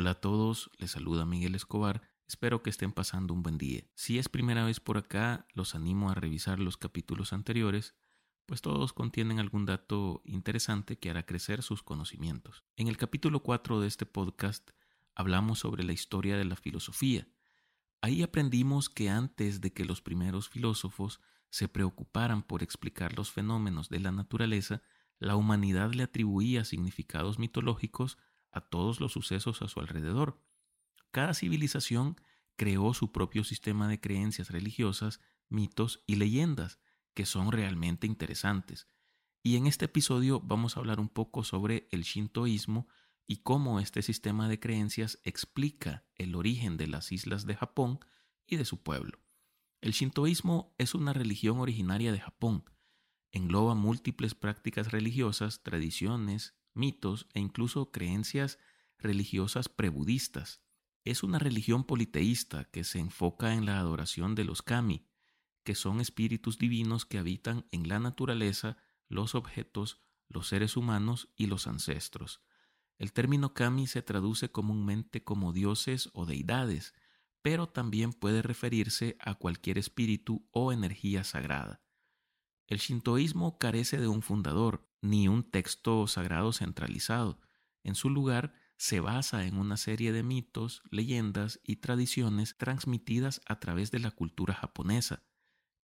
Hola a todos, les saluda Miguel Escobar, espero que estén pasando un buen día. Si es primera vez por acá, los animo a revisar los capítulos anteriores, pues todos contienen algún dato interesante que hará crecer sus conocimientos. En el capítulo 4 de este podcast hablamos sobre la historia de la filosofía. Ahí aprendimos que antes de que los primeros filósofos se preocuparan por explicar los fenómenos de la naturaleza, la humanidad le atribuía significados mitológicos a todos los sucesos a su alrededor. Cada civilización creó su propio sistema de creencias religiosas, mitos y leyendas, que son realmente interesantes. Y en este episodio vamos a hablar un poco sobre el shintoísmo y cómo este sistema de creencias explica el origen de las islas de Japón y de su pueblo. El shintoísmo es una religión originaria de Japón. Engloba múltiples prácticas religiosas, tradiciones, mitos e incluso creencias religiosas prebudistas. Es una religión politeísta que se enfoca en la adoración de los kami, que son espíritus divinos que habitan en la naturaleza, los objetos, los seres humanos y los ancestros. El término kami se traduce comúnmente como dioses o deidades, pero también puede referirse a cualquier espíritu o energía sagrada. El shintoísmo carece de un fundador, ni un texto sagrado centralizado. En su lugar, se basa en una serie de mitos, leyendas y tradiciones transmitidas a través de la cultura japonesa.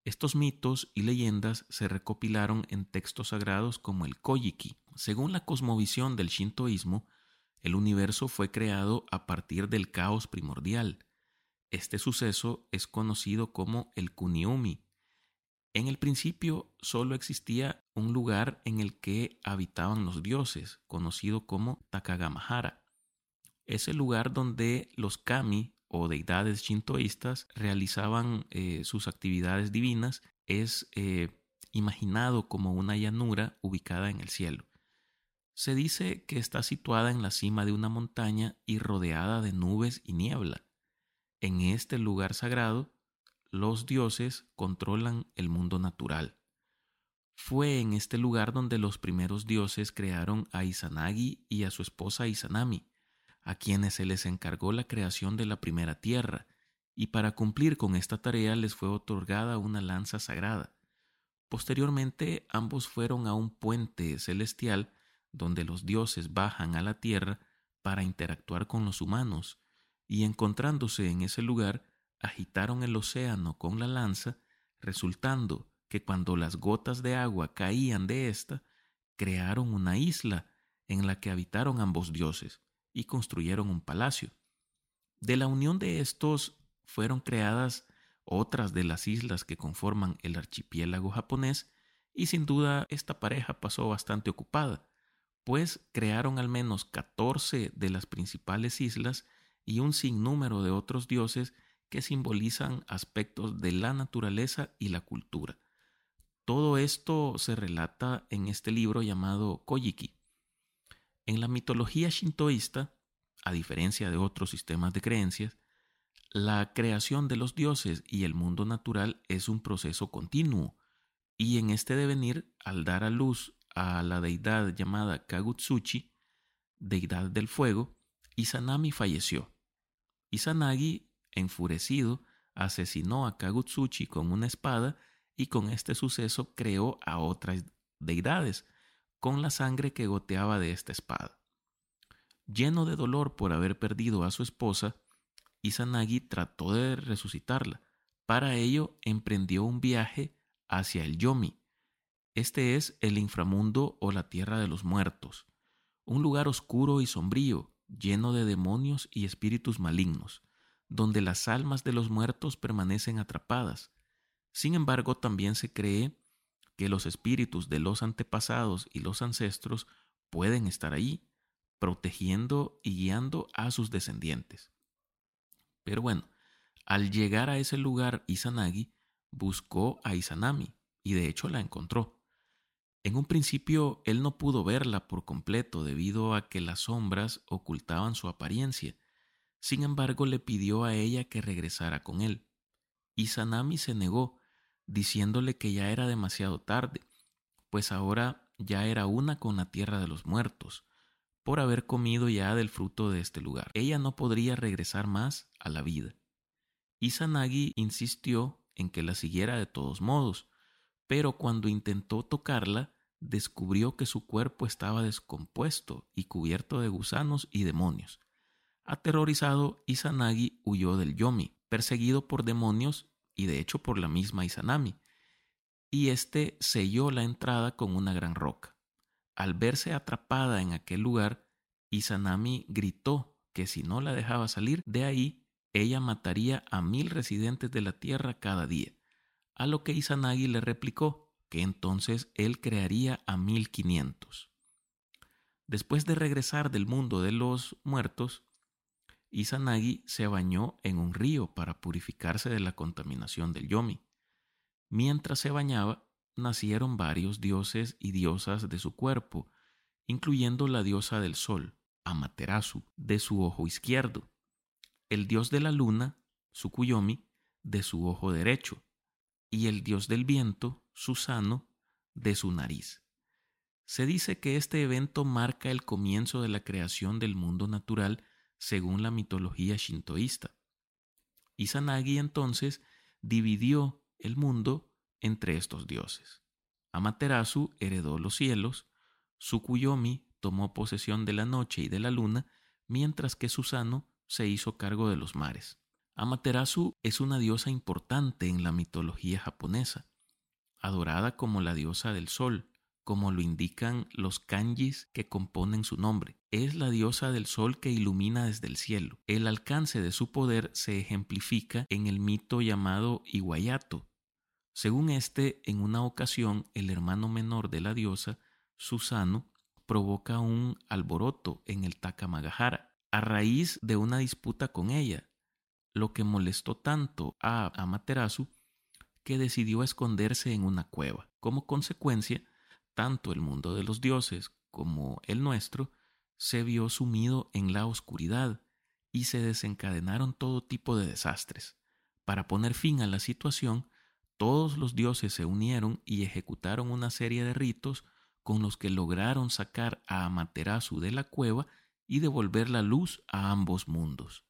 Estos mitos y leyendas se recopilaron en textos sagrados como el Kojiki. Según la cosmovisión del shintoísmo, el universo fue creado a partir del caos primordial. Este suceso es conocido como el Kuniumi, en el principio solo existía un lugar en el que habitaban los dioses, conocido como Takagamahara. Es el lugar donde los kami o deidades shintoístas realizaban eh, sus actividades divinas. Es eh, imaginado como una llanura ubicada en el cielo. Se dice que está situada en la cima de una montaña y rodeada de nubes y niebla. En este lugar sagrado los dioses controlan el mundo natural. Fue en este lugar donde los primeros dioses crearon a Izanagi y a su esposa Izanami, a quienes se les encargó la creación de la primera tierra, y para cumplir con esta tarea les fue otorgada una lanza sagrada. Posteriormente ambos fueron a un puente celestial donde los dioses bajan a la tierra para interactuar con los humanos, y encontrándose en ese lugar, agitaron el océano con la lanza, resultando que cuando las gotas de agua caían de ésta, crearon una isla en la que habitaron ambos dioses y construyeron un palacio. De la unión de estos fueron creadas otras de las islas que conforman el archipiélago japonés y sin duda esta pareja pasó bastante ocupada, pues crearon al menos 14 de las principales islas y un sinnúmero de otros dioses que simbolizan aspectos de la naturaleza y la cultura. Todo esto se relata en este libro llamado Kojiki. En la mitología shintoísta, a diferencia de otros sistemas de creencias, la creación de los dioses y el mundo natural es un proceso continuo, y en este devenir, al dar a luz a la deidad llamada Kagutsuchi, deidad del fuego, Izanami falleció. Izanagi enfurecido, asesinó a Kagutsuchi con una espada y con este suceso creó a otras deidades, con la sangre que goteaba de esta espada. Lleno de dolor por haber perdido a su esposa, Izanagi trató de resucitarla. Para ello emprendió un viaje hacia el Yomi. Este es el inframundo o la tierra de los muertos, un lugar oscuro y sombrío, lleno de demonios y espíritus malignos donde las almas de los muertos permanecen atrapadas. Sin embargo, también se cree que los espíritus de los antepasados y los ancestros pueden estar ahí, protegiendo y guiando a sus descendientes. Pero bueno, al llegar a ese lugar, Izanagi buscó a Izanami y de hecho la encontró. En un principio él no pudo verla por completo debido a que las sombras ocultaban su apariencia, sin embargo, le pidió a ella que regresara con él. Y Sanami se negó, diciéndole que ya era demasiado tarde, pues ahora ya era una con la tierra de los muertos. por haber comido ya del fruto de este lugar. Ella no podría regresar más a la vida. Izanagi insistió en que la siguiera de todos modos, pero cuando intentó tocarla, descubrió que su cuerpo estaba descompuesto y cubierto de gusanos y demonios. Aterrorizado, Izanagi huyó del Yomi, perseguido por demonios y de hecho por la misma Izanami, y éste selló la entrada con una gran roca. Al verse atrapada en aquel lugar, Izanami gritó que si no la dejaba salir de ahí, ella mataría a mil residentes de la tierra cada día, a lo que Izanagi le replicó que entonces él crearía a mil quinientos. Después de regresar del mundo de los muertos, Izanagi se bañó en un río para purificarse de la contaminación del Yomi. Mientras se bañaba, nacieron varios dioses y diosas de su cuerpo, incluyendo la diosa del sol, Amaterasu, de su ojo izquierdo, el dios de la luna, Sukuyomi, de su ojo derecho, y el dios del viento, Susano, de su nariz. Se dice que este evento marca el comienzo de la creación del mundo natural según la mitología shintoísta. Izanagi entonces dividió el mundo entre estos dioses. Amaterasu heredó los cielos, Sukuyomi tomó posesión de la noche y de la luna, mientras que Susano se hizo cargo de los mares. Amaterasu es una diosa importante en la mitología japonesa, adorada como la diosa del sol, como lo indican los kanjis que componen su nombre. Es la diosa del sol que ilumina desde el cielo. El alcance de su poder se ejemplifica en el mito llamado Iwayato. Según este, en una ocasión el hermano menor de la diosa, Susano, provoca un alboroto en el Takamagahara a raíz de una disputa con ella, lo que molestó tanto a Amaterasu que decidió esconderse en una cueva. Como consecuencia, tanto el mundo de los dioses como el nuestro se vio sumido en la oscuridad y se desencadenaron todo tipo de desastres. Para poner fin a la situación, todos los dioses se unieron y ejecutaron una serie de ritos con los que lograron sacar a Amaterasu de la cueva y devolver la luz a ambos mundos.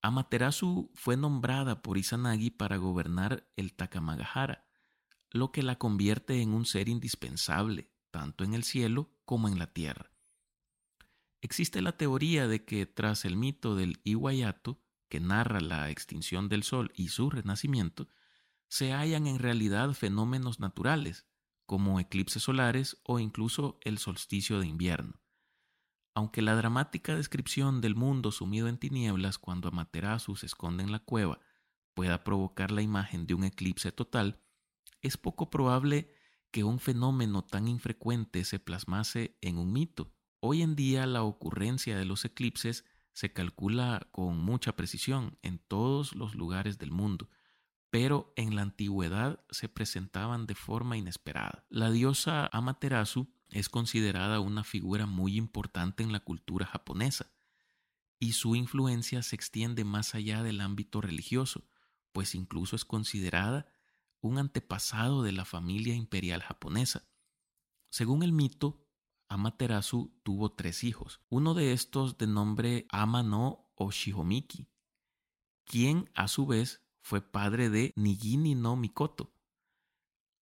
Amaterasu fue nombrada por Izanagi para gobernar el Takamagahara, lo que la convierte en un ser indispensable, tanto en el cielo como en la tierra. Existe la teoría de que tras el mito del Iwayato, que narra la extinción del Sol y su renacimiento, se hallan en realidad fenómenos naturales, como eclipses solares o incluso el solsticio de invierno. Aunque la dramática descripción del mundo sumido en tinieblas cuando Amaterasu se esconde en la cueva pueda provocar la imagen de un eclipse total, es poco probable que un fenómeno tan infrecuente se plasmase en un mito. Hoy en día la ocurrencia de los eclipses se calcula con mucha precisión en todos los lugares del mundo, pero en la antigüedad se presentaban de forma inesperada. La diosa Amaterasu es considerada una figura muy importante en la cultura japonesa, y su influencia se extiende más allá del ámbito religioso, pues incluso es considerada un antepasado de la familia imperial japonesa. Según el mito, Amaterasu tuvo tres hijos, uno de estos de nombre Amano o Shihomiki, quien a su vez fue padre de Nigini no Mikoto.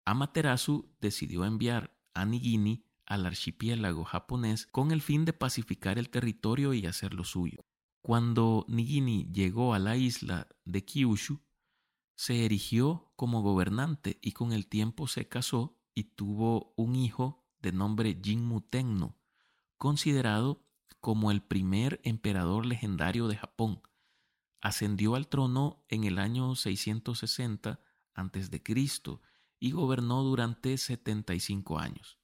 Amaterasu decidió enviar a Nigini al archipiélago japonés con el fin de pacificar el territorio y hacerlo suyo. Cuando Nigini llegó a la isla de Kyushu, se erigió como gobernante y con el tiempo se casó y tuvo un hijo de nombre Jinmu Tenno, considerado como el primer emperador legendario de Japón. Ascendió al trono en el año 660 a.C. y gobernó durante 75 años.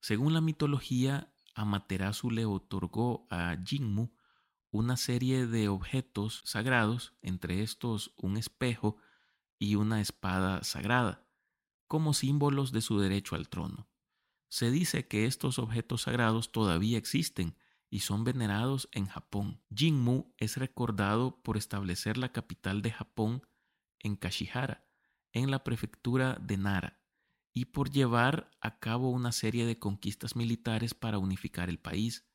Según la mitología, Amaterasu le otorgó a Jinmu una serie de objetos sagrados, entre estos un espejo y una espada sagrada, como símbolos de su derecho al trono. Se dice que estos objetos sagrados todavía existen y son venerados en Japón. Jinmu es recordado por establecer la capital de Japón en Kashihara, en la prefectura de Nara, y por llevar a cabo una serie de conquistas militares para unificar el país.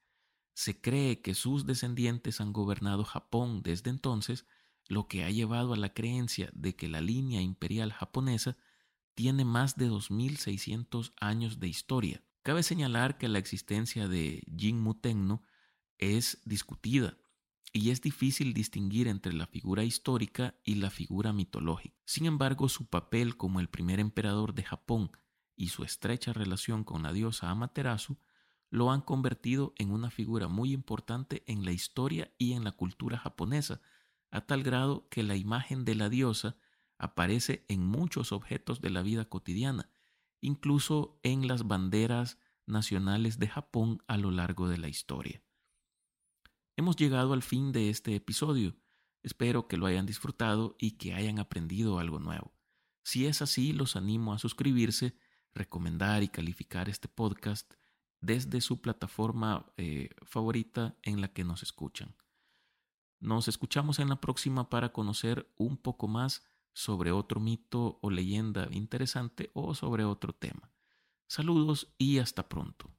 Se cree que sus descendientes han gobernado Japón desde entonces, lo que ha llevado a la creencia de que la línea imperial japonesa tiene más de 2600 años de historia. Cabe señalar que la existencia de Jinmu Tenno es discutida y es difícil distinguir entre la figura histórica y la figura mitológica. Sin embargo, su papel como el primer emperador de Japón y su estrecha relación con la diosa Amaterasu lo han convertido en una figura muy importante en la historia y en la cultura japonesa, a tal grado que la imagen de la diosa aparece en muchos objetos de la vida cotidiana, incluso en las banderas nacionales de Japón a lo largo de la historia. Hemos llegado al fin de este episodio. Espero que lo hayan disfrutado y que hayan aprendido algo nuevo. Si es así, los animo a suscribirse, recomendar y calificar este podcast desde su plataforma eh, favorita en la que nos escuchan. Nos escuchamos en la próxima para conocer un poco más sobre otro mito o leyenda interesante o sobre otro tema. Saludos y hasta pronto.